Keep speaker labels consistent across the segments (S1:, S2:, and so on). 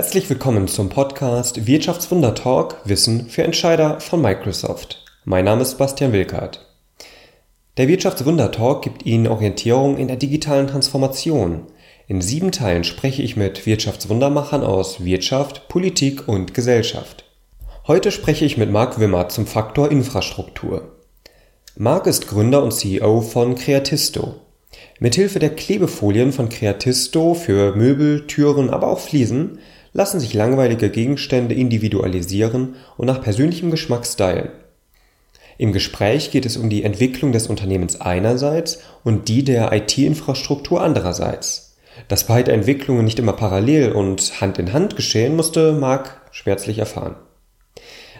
S1: Herzlich willkommen zum Podcast Wirtschaftswunder Talk Wissen für Entscheider von Microsoft. Mein Name ist Bastian Wilkert. Der Wirtschaftswunder Talk gibt Ihnen Orientierung in der digitalen Transformation. In sieben Teilen spreche ich mit Wirtschaftswundermachern aus Wirtschaft, Politik und Gesellschaft. Heute spreche ich mit Marc Wimmer zum Faktor Infrastruktur. Marc ist Gründer und CEO von Creatisto. Mithilfe der Klebefolien von Creatisto für Möbel, Türen, aber auch Fliesen lassen sich langweilige Gegenstände individualisieren und nach persönlichem Geschmack stylen. Im Gespräch geht es um die Entwicklung des Unternehmens einerseits und die der IT-Infrastruktur andererseits. Dass beide Entwicklungen nicht immer parallel und Hand in Hand geschehen, musste Mark schmerzlich erfahren.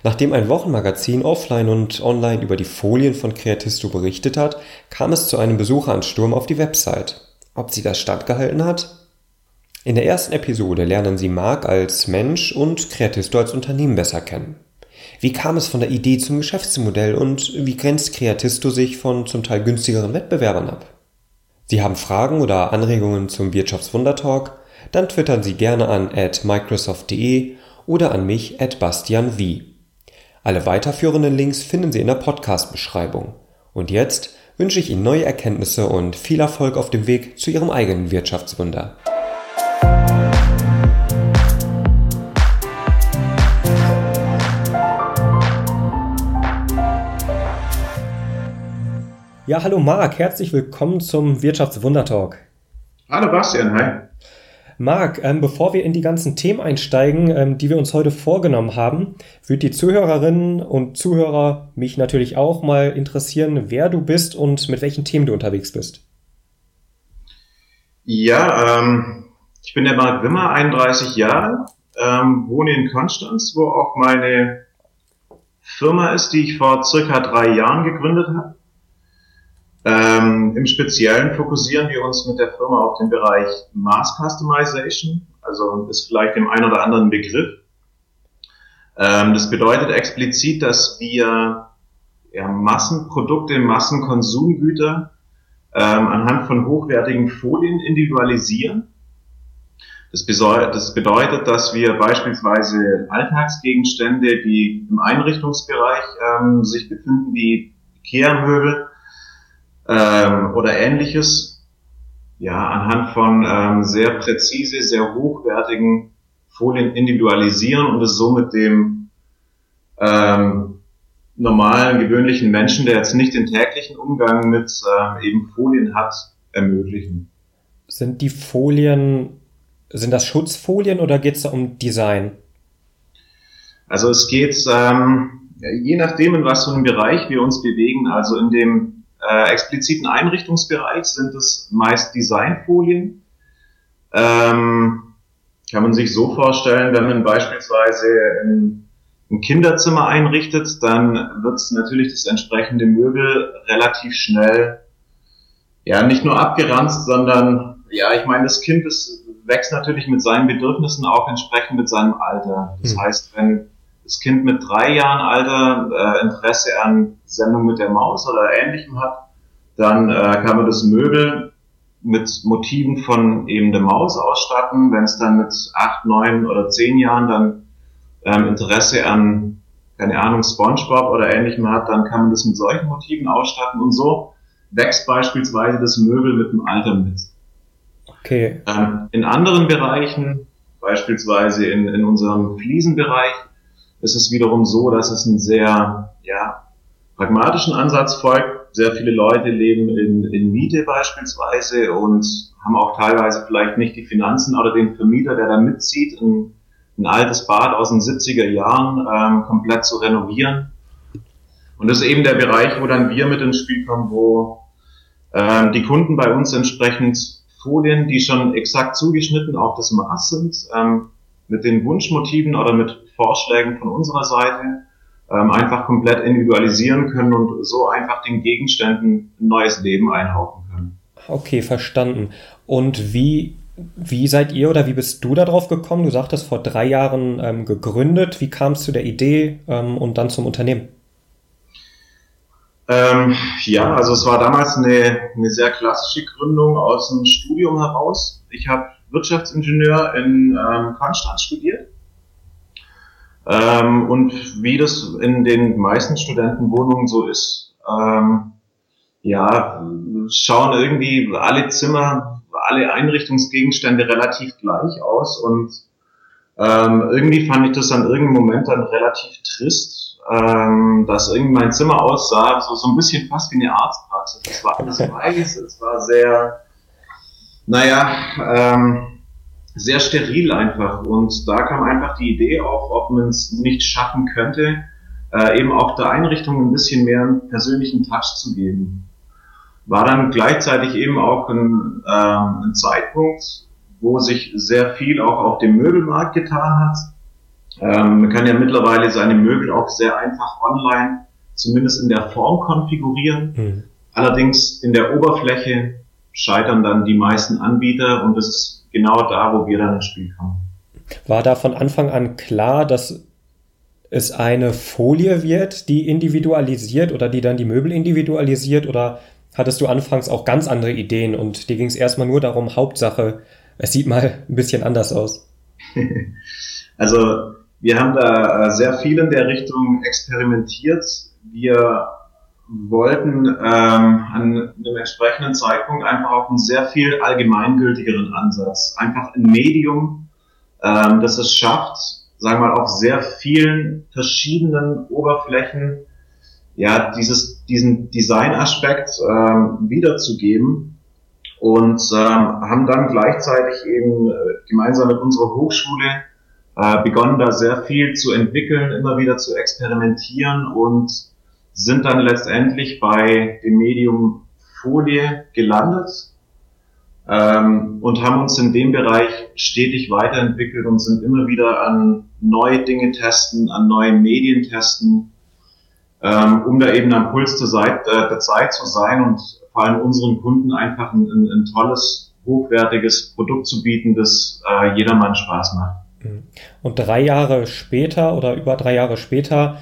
S1: Nachdem ein Wochenmagazin offline und online über die Folien von Creatisto berichtet hat, kam es zu einem Besucheransturm auf die Website. Ob sie das standgehalten hat? In der ersten Episode lernen Sie Marc als Mensch und Creatisto als Unternehmen besser kennen. Wie kam es von der Idee zum Geschäftsmodell und wie grenzt Creatisto sich von zum Teil günstigeren Wettbewerbern ab? Sie haben Fragen oder Anregungen zum Wirtschaftswundertalk? Dann twittern Sie gerne an at microsoft.de oder an mich at bastianv. Alle weiterführenden Links finden Sie in der Podcast-Beschreibung. Und jetzt wünsche ich Ihnen neue Erkenntnisse und viel Erfolg auf dem Weg zu Ihrem eigenen Wirtschaftswunder. Ja, hallo Marc, herzlich willkommen zum Wirtschaftswundertalk.
S2: Hallo Bastian, hi.
S1: Marc, ähm, bevor wir in die ganzen Themen einsteigen, ähm, die wir uns heute vorgenommen haben, würde die Zuhörerinnen und Zuhörer mich natürlich auch mal interessieren, wer du bist und mit welchen Themen du unterwegs bist.
S2: Ja, ähm, ich bin der Marc Wimmer, 31 Jahre, ähm, wohne in Konstanz, wo auch meine Firma ist, die ich vor circa drei Jahren gegründet habe. Ähm, Im Speziellen fokussieren wir uns mit der Firma auf den Bereich Mass Customization, also ist vielleicht dem einen oder anderen Begriff. Ähm, das bedeutet explizit, dass wir ja, Massenprodukte, Massenkonsumgüter ähm, anhand von hochwertigen Folien individualisieren. Das, das bedeutet, dass wir beispielsweise Alltagsgegenstände, die im Einrichtungsbereich ähm, sich befinden, wie Kehrmöbel, ähm, oder ähnliches, ja, anhand von ähm, sehr präzise, sehr hochwertigen Folien individualisieren und es somit dem ähm, normalen, gewöhnlichen Menschen, der jetzt nicht den täglichen Umgang mit ähm, eben Folien hat, ermöglichen.
S1: Sind die Folien, sind das Schutzfolien oder geht es da um Design?
S2: Also es geht, ähm, je nachdem, in was für einem Bereich wir uns bewegen, also in dem äh, expliziten Einrichtungsbereich sind es meist Designfolien. Ähm, kann man sich so vorstellen, wenn man beispielsweise ein, ein Kinderzimmer einrichtet, dann wird natürlich das entsprechende Möbel relativ schnell ja nicht nur abgeranzt, sondern ja, ich meine, das Kind das wächst natürlich mit seinen Bedürfnissen auch entsprechend mit seinem Alter. Das hm. heißt, wenn das Kind mit drei Jahren Alter äh, Interesse an Sendung mit der Maus oder ähnlichem hat, dann äh, kann man das Möbel mit Motiven von eben der Maus ausstatten. Wenn es dann mit acht, neun oder zehn Jahren dann ähm, Interesse an, keine Ahnung, SpongeBob oder ähnlichem hat, dann kann man das mit solchen Motiven ausstatten und so wächst beispielsweise das Möbel mit dem Alter mit. Okay. Ähm, in anderen Bereichen, beispielsweise in, in unserem Fliesenbereich, ist es wiederum so, dass es einen sehr ja, pragmatischen Ansatz folgt. Sehr viele Leute leben in, in Miete beispielsweise und haben auch teilweise vielleicht nicht die Finanzen oder den Vermieter, der da mitzieht, ein, ein altes Bad aus den 70er Jahren ähm, komplett zu renovieren. Und das ist eben der Bereich, wo dann wir mit ins Spiel kommen, wo ähm, die Kunden bei uns entsprechend Folien, die schon exakt zugeschnitten auf das Maß sind, ähm, mit den Wunschmotiven oder mit Vorschlägen von unserer Seite ähm, einfach komplett individualisieren können und so einfach den Gegenständen ein neues Leben einhauchen können.
S1: Okay, verstanden. Und wie, wie seid ihr oder wie bist du darauf gekommen? Du sagtest vor drei Jahren ähm, gegründet. Wie kam es zu der Idee ähm, und dann zum Unternehmen?
S2: Ähm, ja, also es war damals eine, eine sehr klassische Gründung aus dem Studium heraus. Ich habe Wirtschaftsingenieur in ähm, Konstanz studiert. Ähm, und wie das in den meisten Studentenwohnungen so ist, ähm, ja, schauen irgendwie alle Zimmer, alle Einrichtungsgegenstände relativ gleich aus und ähm, irgendwie fand ich das an irgendeinem Moment dann relativ trist, ähm, dass irgendwie mein Zimmer aussah, so, so ein bisschen fast wie eine Arztpraxis. Es war alles weiß, es war sehr, naja, ähm, sehr steril einfach. Und da kam einfach die Idee auf, ob man es nicht schaffen könnte, äh, eben auch der Einrichtung ein bisschen mehr einen persönlichen Touch zu geben. War dann gleichzeitig eben auch ein, äh, ein Zeitpunkt, wo sich sehr viel auch auf dem Möbelmarkt getan hat. Ähm, man kann ja mittlerweile seine Möbel auch sehr einfach online, zumindest in der Form konfigurieren. Mhm. Allerdings in der Oberfläche scheitern dann die meisten Anbieter und das ist genau da, wo wir dann ins Spiel kommen.
S3: War da von Anfang an klar, dass es eine Folie wird, die individualisiert oder die dann die Möbel individualisiert oder hattest du anfangs auch ganz andere Ideen und dir ging es erstmal nur darum, Hauptsache, es sieht mal ein bisschen anders aus?
S2: Also wir haben da äh, sehr viel in der Richtung experimentiert. Wir wollten ähm, an einem entsprechenden Zeitpunkt einfach auch einen sehr viel allgemeingültigeren Ansatz. Einfach ein Medium, ähm, das es schafft, sagen wir mal, auf sehr vielen verschiedenen Oberflächen ja, dieses, diesen Designaspekt ähm, wiederzugeben und ähm, haben dann gleichzeitig eben äh, gemeinsam mit unserer Hochschule äh, begonnen, da sehr viel zu entwickeln, immer wieder zu experimentieren und sind dann letztendlich bei dem Medium Folie gelandet ähm, und haben uns in dem Bereich stetig weiterentwickelt und sind immer wieder an neue Dinge testen, an neue Medien testen, ähm, um da eben am Puls der Zeit, äh, der Zeit zu sein und vor allem unseren Kunden einfach ein, ein, ein tolles, hochwertiges Produkt zu bieten, das äh, jedermann Spaß macht.
S3: Und drei Jahre später oder über drei Jahre später,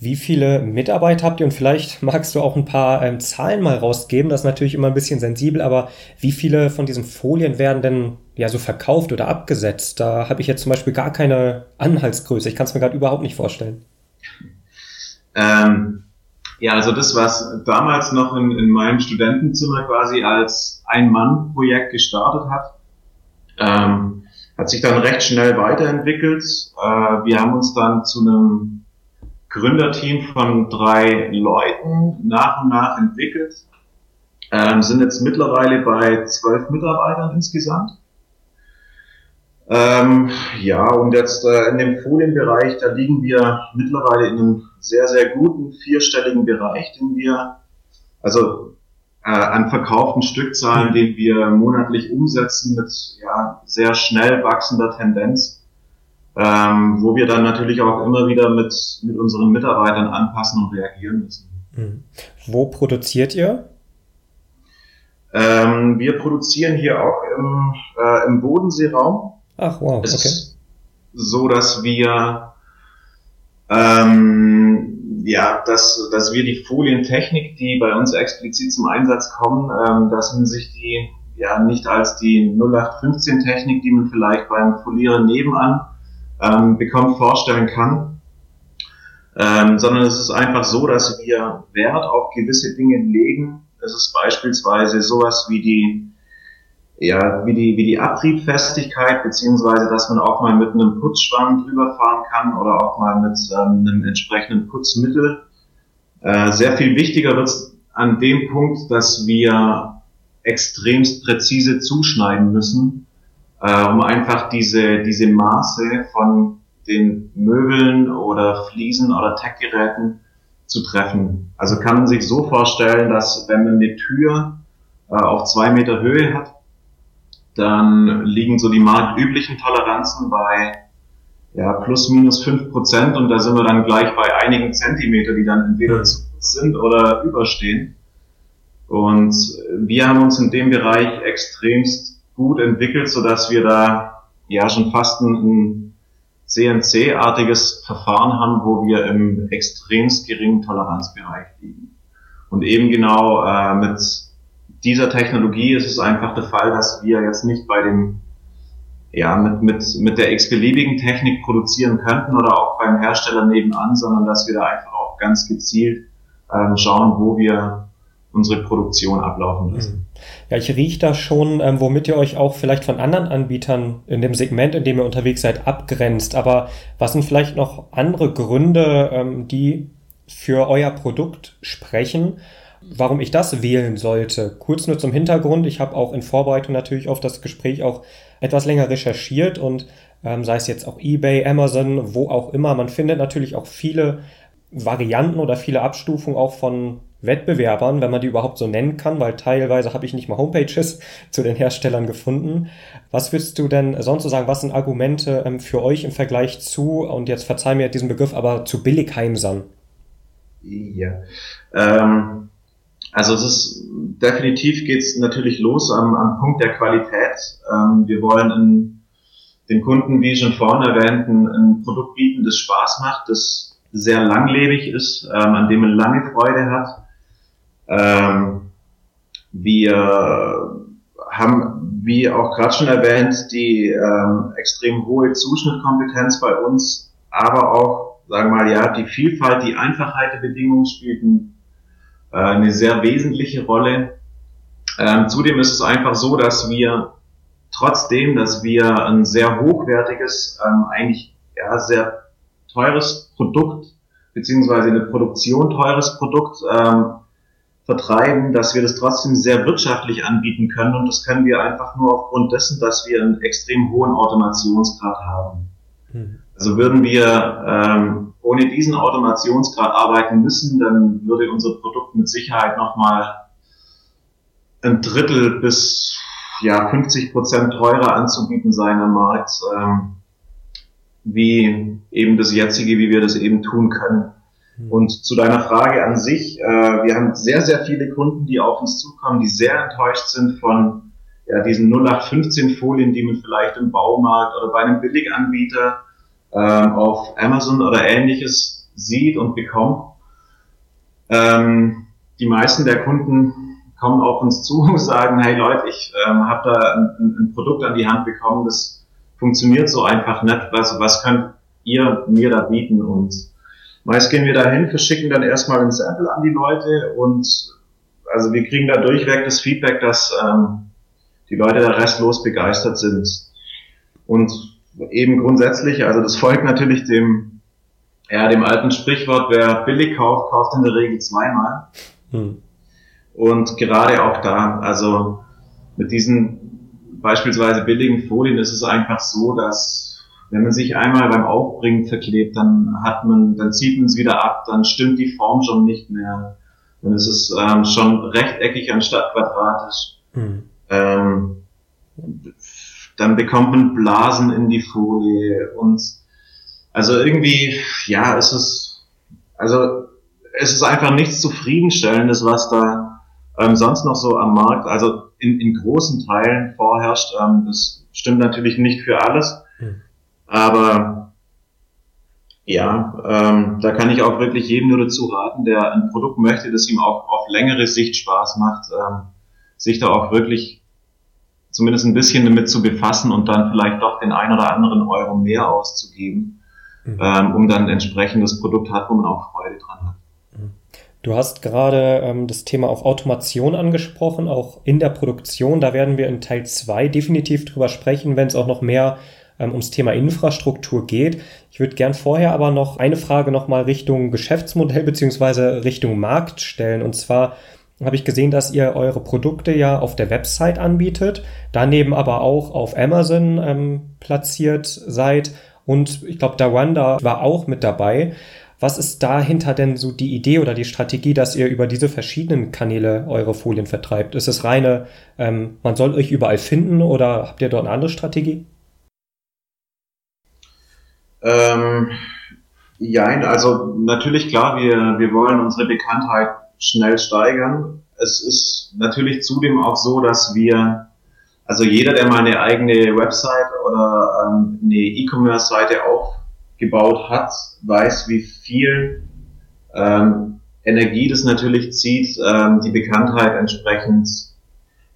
S3: wie viele Mitarbeiter habt ihr? Und vielleicht magst du auch ein paar ähm, Zahlen mal rausgeben. Das ist natürlich immer ein bisschen sensibel, aber wie viele von diesen Folien werden denn ja so verkauft oder abgesetzt? Da habe ich jetzt zum Beispiel gar keine Anhaltsgröße. Ich kann es mir gerade überhaupt nicht vorstellen.
S2: Ähm, ja, also das, was damals noch in, in meinem Studentenzimmer quasi als Ein-Mann-Projekt gestartet hat, ähm, hat sich dann recht schnell weiterentwickelt. Äh, wir haben uns dann zu einem Gründerteam von drei Leuten nach und nach entwickelt, ähm, sind jetzt mittlerweile bei zwölf Mitarbeitern insgesamt. Ähm, ja, und jetzt äh, in dem Folienbereich, da liegen wir mittlerweile in einem sehr, sehr guten vierstelligen Bereich, den wir, also äh, an verkauften Stückzahlen, mhm. den wir monatlich umsetzen mit ja, sehr schnell wachsender Tendenz, ähm, wo wir dann natürlich auch immer wieder mit, mit unseren Mitarbeitern anpassen und reagieren müssen.
S3: Mhm. Wo produziert ihr?
S2: Ähm, wir produzieren hier auch im, äh, im Bodenseeraum.
S3: Ach wow,
S2: es okay. so, dass wir ähm, ja, dass, dass wir die Folientechnik, die bei uns explizit zum Einsatz kommen, ähm, dass man sich die ja nicht als die 0815 Technik, die man vielleicht beim Folieren nebenan ähm, bekommt, vorstellen kann, ähm, sondern es ist einfach so, dass wir Wert auf gewisse Dinge legen. Es ist beispielsweise sowas wie die ja, wie die, wie die Abriebfestigkeit, beziehungsweise, dass man auch mal mit einem Putzschwamm drüber fahren kann oder auch mal mit ähm, einem entsprechenden Putzmittel. Äh, sehr viel wichtiger wird es an dem Punkt, dass wir extremst präzise zuschneiden müssen, äh, um einfach diese, diese Maße von den Möbeln oder Fliesen oder Tech-Geräten zu treffen. Also kann man sich so vorstellen, dass wenn man eine Tür äh, auf zwei Meter Höhe hat, dann liegen so die marktüblichen Toleranzen bei ja, plus minus fünf Prozent und da sind wir dann gleich bei einigen Zentimeter, die dann entweder zu kurz sind oder überstehen. Und wir haben uns in dem Bereich extremst gut entwickelt, so dass wir da ja schon fast ein, CNC-artiges Verfahren haben, wo wir im extremst geringen Toleranzbereich liegen. Und eben genau äh, mit dieser Technologie ist es einfach der Fall, dass wir jetzt nicht bei dem ja, mit, mit, mit der x-beliebigen Technik produzieren könnten oder auch beim Hersteller nebenan, sondern dass wir da einfach auch ganz gezielt ähm, schauen, wo wir unsere Produktion ablaufen lassen. Mhm.
S3: Ja, ich rieche da schon, ähm, womit ihr euch auch vielleicht von anderen Anbietern in dem Segment, in dem ihr unterwegs seid, abgrenzt. Aber was sind vielleicht noch andere Gründe, ähm, die für euer Produkt sprechen? Warum ich das wählen sollte? Kurz nur zum Hintergrund. Ich habe auch in Vorbereitung natürlich auf das Gespräch auch etwas länger recherchiert und ähm, sei es jetzt auch eBay, Amazon, wo auch immer. Man findet natürlich auch viele Varianten oder viele Abstufungen auch von Wettbewerbern, wenn man die überhaupt so nennen kann, weil teilweise habe ich nicht mal Homepages zu den Herstellern gefunden. Was würdest du denn sonst so sagen, was sind Argumente ähm, für euch im Vergleich zu, und jetzt verzeih mir diesen Begriff, aber zu Billigheimsern?
S2: Ja, ähm, also es ist definitiv geht es natürlich los am, am Punkt der Qualität. Ähm, wir wollen in, den Kunden, wie schon vorhin erwähnt, ein, ein Produkt bieten, das Spaß macht, das sehr langlebig ist, ähm, an dem man lange Freude hat ähm, wir haben, wie auch gerade schon erwähnt, die ähm, extrem hohe Zuschnittkompetenz bei uns, aber auch, sagen wir mal, ja, die Vielfalt, die Einfachheit der Bedingungen spielten äh, eine sehr wesentliche Rolle. Ähm, zudem ist es einfach so, dass wir trotzdem, dass wir ein sehr hochwertiges, ähm, eigentlich ja, sehr teures Produkt, beziehungsweise eine Produktion teures Produkt ähm, vertreiben, dass wir das trotzdem sehr wirtschaftlich anbieten können. Und das können wir einfach nur aufgrund dessen, dass wir einen extrem hohen Automationsgrad haben. Mhm. Also würden wir ähm, ohne diesen Automationsgrad arbeiten müssen, dann würde unser Produkt mit Sicherheit nochmal ein Drittel bis ja 50 Prozent teurer anzubieten sein am Markt, ähm, wie eben das jetzige, wie wir das eben tun können. Mhm. Und zu deiner Frage an sich, äh, wir haben sehr, sehr viele Kunden, die auf uns zukommen, die sehr enttäuscht sind von ja, diesen 0815 Folien, die man vielleicht im Baumarkt oder bei einem Billiganbieter äh, auf Amazon oder ähnliches sieht und bekommt. Ähm, die meisten der Kunden kommen auf uns zu und sagen, hey Leute, ich ähm, habe da ein, ein, Produkt an die Hand bekommen, das funktioniert so einfach nicht. Was, was könnt ihr mir da bieten? Und Meist gehen wir dahin, verschicken dann erstmal ein Sample an die Leute und also wir kriegen da durchweg das Feedback, dass ähm, die Leute da restlos begeistert sind. Und eben grundsätzlich, also das folgt natürlich dem, ja, dem alten Sprichwort, wer billig kauft, kauft in der Regel zweimal. Hm. Und gerade auch da, also mit diesen beispielsweise billigen Folien ist es einfach so, dass wenn man sich einmal beim Aufbringen verklebt, dann hat man, dann zieht man es wieder ab, dann stimmt die Form schon nicht mehr. Dann ist es ähm, schon rechteckig anstatt quadratisch. Mhm. Ähm, dann bekommt man Blasen in die Folie und also irgendwie, ja, es ist, also es ist einfach nichts zufriedenstellendes, was da ähm, sonst noch so am Markt, also in, in großen Teilen vorherrscht. Ähm, das stimmt natürlich nicht für alles. Aber ja, ähm, da kann ich auch wirklich jedem nur dazu raten, der ein Produkt möchte, das ihm auch auf längere Sicht Spaß macht, ähm, sich da auch wirklich zumindest ein bisschen damit zu befassen und dann vielleicht doch den ein oder anderen Euro mehr auszugeben, mhm. ähm, um dann entsprechend das Produkt hat, wo man auch Freude dran hat.
S3: Mhm. Du hast gerade ähm, das Thema auch Automation angesprochen, auch in der Produktion. Da werden wir in Teil 2 definitiv drüber sprechen, wenn es auch noch mehr ähm, ums Thema Infrastruktur geht. Ich würde gern vorher aber noch eine Frage nochmal Richtung Geschäftsmodell beziehungsweise Richtung Markt stellen. Und zwar habe ich gesehen, dass ihr eure Produkte ja auf der Website anbietet, daneben aber auch auf Amazon ähm, platziert seid. Und ich glaube, Dawanda war auch mit dabei. Was ist dahinter denn so die Idee oder die Strategie, dass ihr über diese verschiedenen Kanäle eure Folien vertreibt? Ist es reine, ähm, man soll euch überall finden oder habt ihr dort eine andere Strategie?
S2: Ähm, ja, also natürlich klar, wir, wir wollen unsere Bekanntheit schnell steigern. Es ist natürlich zudem auch so, dass wir, also jeder, der mal eine eigene Website oder ähm, eine E-Commerce-Seite aufgebaut hat, weiß, wie viel ähm, Energie das natürlich zieht, ähm, die Bekanntheit entsprechend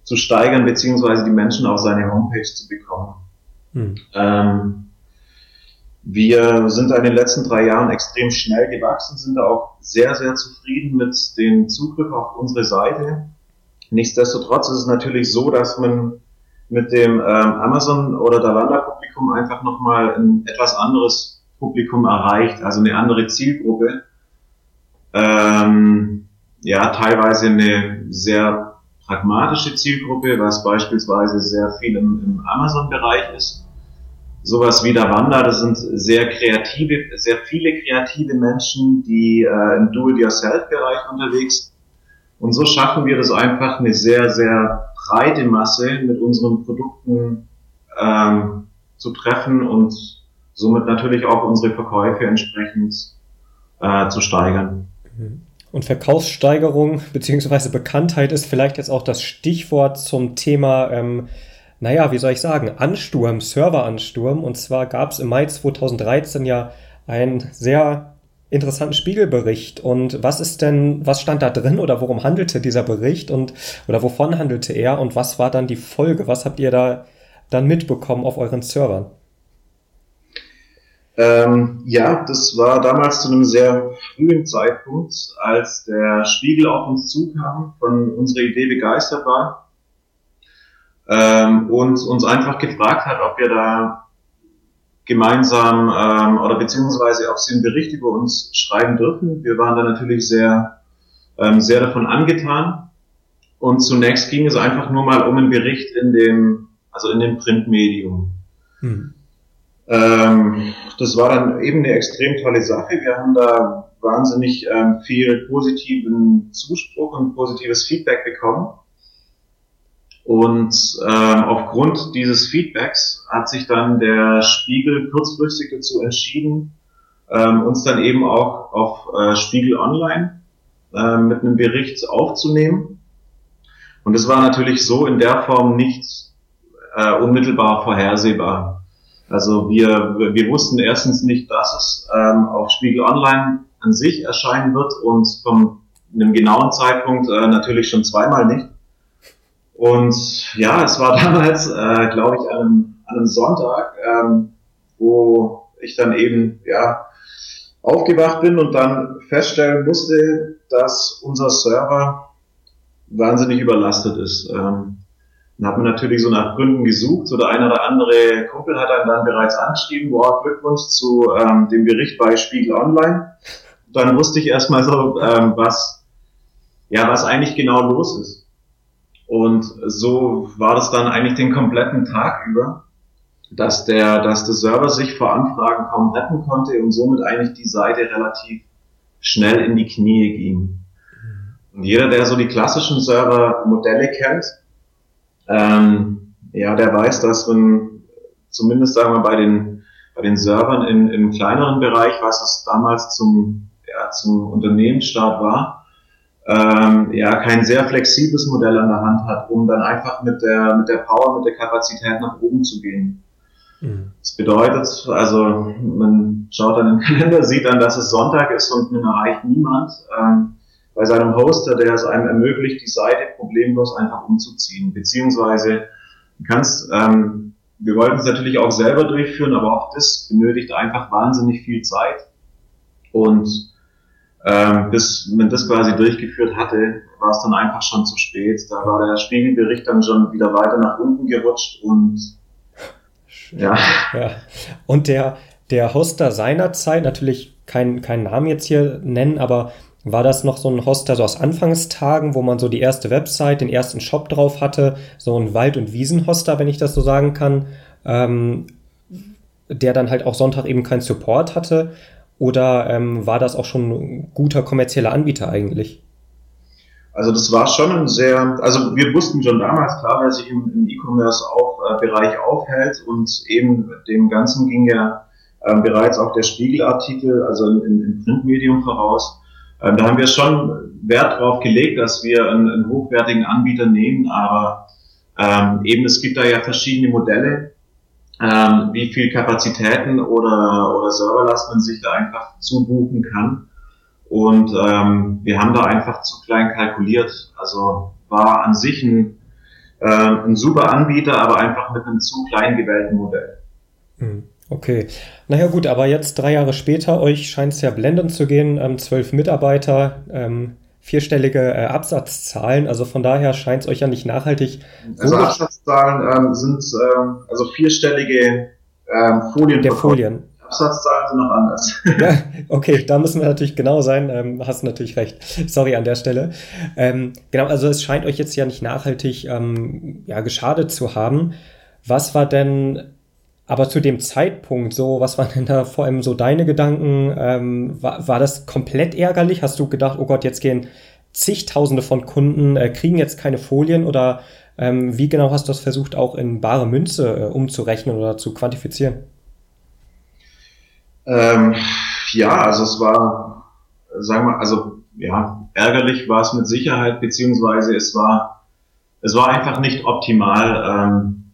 S2: zu steigern, beziehungsweise die Menschen auf seine Homepage zu bekommen. Hm. Ähm, wir sind in den letzten drei Jahren extrem schnell gewachsen, sind da auch sehr, sehr zufrieden mit dem Zugriff auf unsere Seite. Nichtsdestotrotz ist es natürlich so, dass man mit dem ähm, Amazon oder Dalanda Publikum einfach nochmal ein etwas anderes Publikum erreicht, also eine andere Zielgruppe. Ähm, ja, teilweise eine sehr pragmatische Zielgruppe, was beispielsweise sehr viel im, im Amazon-Bereich ist. Sowas wie der Wanda, das sind sehr kreative, sehr viele kreative Menschen, die äh, im Do-it-yourself-Bereich unterwegs sind und so schaffen wir das einfach, eine sehr, sehr breite Masse mit unseren Produkten ähm, zu treffen und somit natürlich auch unsere Verkäufe entsprechend äh, zu steigern.
S3: Und Verkaufssteigerung beziehungsweise Bekanntheit ist vielleicht jetzt auch das Stichwort zum Thema, ähm, naja, wie soll ich sagen, Ansturm, Serveransturm. Und zwar gab es im Mai 2013 ja ein sehr interessanten Spiegelbericht. Und was ist denn, was stand da drin oder worum handelte dieser Bericht und oder wovon handelte er und was war dann die Folge? Was habt ihr da dann mitbekommen auf euren Servern?
S2: Ähm, ja, das war damals zu einem sehr frühen Zeitpunkt, als der Spiegel auf uns zukam, von unserer Idee begeistert war ähm, und uns einfach gefragt hat, ob wir da gemeinsam ähm, oder beziehungsweise ob sie einen Bericht über uns schreiben dürfen. Wir waren da natürlich sehr, ähm, sehr davon angetan. Und zunächst ging es einfach nur mal um einen Bericht in dem, also in dem Printmedium. Hm. Ähm, das war dann eben eine extrem tolle Sache. Wir haben da wahnsinnig ähm, viel positiven Zuspruch und positives Feedback bekommen. Und ähm, aufgrund dieses Feedbacks hat sich dann der Spiegel kurzfristig dazu entschieden, ähm, uns dann eben auch auf äh, Spiegel Online äh, mit einem Bericht aufzunehmen. Und es war natürlich so in der Form nicht äh, unmittelbar vorhersehbar. Also wir, wir wussten erstens nicht, dass es ähm, auf Spiegel Online an sich erscheinen wird und von einem genauen Zeitpunkt äh, natürlich schon zweimal nicht. Und ja, es war damals, äh, glaube ich, an einem, an einem Sonntag, ähm, wo ich dann eben ja aufgewacht bin und dann feststellen musste, dass unser Server wahnsinnig überlastet ist. Ähm, dann hat man natürlich so nach Gründen gesucht. So der eine oder andere Kumpel hat dann, dann bereits angeschrieben, boah, Glückwunsch zu ähm, dem Bericht bei Spiegel Online. Dann wusste ich erstmal so, ähm, was, ja, was eigentlich genau los ist. Und so war das dann eigentlich den kompletten Tag über, dass der, dass der Server sich vor Anfragen kaum retten konnte und somit eigentlich die Seite relativ schnell in die Knie ging. Und jeder, der so die klassischen Server-Modelle kennt, ähm, ja, der weiß, dass man zumindest sagen wir bei den bei den Servern in, im kleineren Bereich, was es damals zum ja, zum Unternehmensstart war, ähm, ja, kein sehr flexibles Modell an der Hand hat, um dann einfach mit der, mit der Power, mit der Kapazität nach oben zu gehen. Mhm. Das bedeutet, also man schaut dann im Kalender, sieht dann, dass es Sonntag ist und man erreicht niemand ähm, bei seinem Hoster, der es einem ermöglicht, die Seite problemlos einfach umzuziehen. Beziehungsweise du kannst, ähm, wir wollten es natürlich auch selber durchführen, aber auch das benötigt einfach wahnsinnig viel Zeit. Und ähm, bis man das quasi durchgeführt hatte, war es dann einfach schon zu spät. Da war der Spiegelbericht dann schon wieder weiter nach unten gerutscht und
S3: ja. ja. Und der, der Hoster seinerzeit, natürlich keinen kein Namen jetzt hier nennen, aber war das noch so ein Hoster so aus Anfangstagen, wo man so die erste Website, den ersten Shop drauf hatte, so ein Wald- und Wiesenhoster, wenn ich das so sagen kann, ähm, der dann halt auch Sonntag eben keinen Support hatte? Oder ähm, war das auch schon ein guter kommerzieller Anbieter eigentlich?
S2: Also das war schon ein sehr, also wir wussten schon damals klar, wer sich im, im E-Commerce-Bereich äh, aufhält und eben dem Ganzen ging ja äh, bereits auch der Spiegelartikel, also in, im Printmedium voraus. Ähm, da haben wir schon Wert darauf gelegt, dass wir einen, einen hochwertigen Anbieter nehmen, aber ähm, eben es gibt da ja verschiedene Modelle ähm, wie viel Kapazitäten oder, oder Serverlast man sich da einfach zubuchen kann. Und ähm, wir haben da einfach zu klein kalkuliert. Also war an sich ein, äh, ein super Anbieter, aber einfach mit einem zu klein gewählten Modell.
S3: Hm, okay. Naja gut, aber jetzt drei Jahre später, euch scheint es ja blendend zu gehen, ähm, zwölf Mitarbeiter, ähm, vierstellige äh, Absatzzahlen, also von daher scheint es euch ja nicht nachhaltig.
S2: Also Absatzzahlen ähm, sind ähm, also vierstellige ähm, Folien.
S3: Der Folien.
S2: Absatzzahlen sind noch anders.
S3: ja, okay, da müssen wir natürlich genau sein. Ähm, hast natürlich recht. Sorry an der Stelle. Ähm, genau, also es scheint euch jetzt ja nicht nachhaltig ähm, ja, geschadet zu haben. Was war denn aber zu dem Zeitpunkt so, was waren denn da vor allem so deine Gedanken? Ähm, war, war das komplett ärgerlich? Hast du gedacht, oh Gott, jetzt gehen zigtausende von Kunden, äh, kriegen jetzt keine Folien oder ähm, wie genau hast du das versucht, auch in bare Münze äh, umzurechnen oder zu quantifizieren?
S2: Ähm, ja, also es war, sagen wir, also ja, ärgerlich war es mit Sicherheit, beziehungsweise es war, es war einfach nicht optimal. Ähm,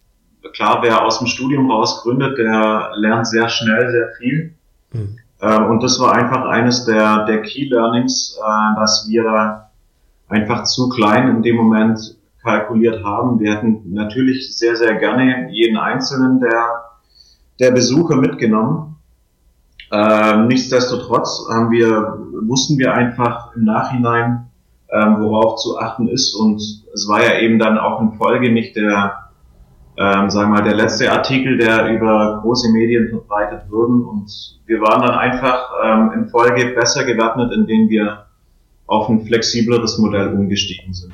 S2: klar, wer aus dem Studium raus gründet, der lernt sehr schnell sehr viel. Mhm. Ähm, und das war einfach eines der, der Key Learnings, äh, dass wir einfach zu klein in dem Moment kalkuliert haben. Wir hätten natürlich sehr, sehr gerne jeden einzelnen der, der Besucher mitgenommen. Ähm, nichtsdestotrotz haben wir, wussten wir einfach im Nachhinein, ähm, worauf zu achten ist. Und es war ja eben dann auch in Folge nicht der, ähm, sagen wir mal, der letzte Artikel, der über große Medien verbreitet wurden. Und wir waren dann einfach ähm, in Folge besser gewappnet, indem wir auf ein flexibleres Modell umgestiegen sind.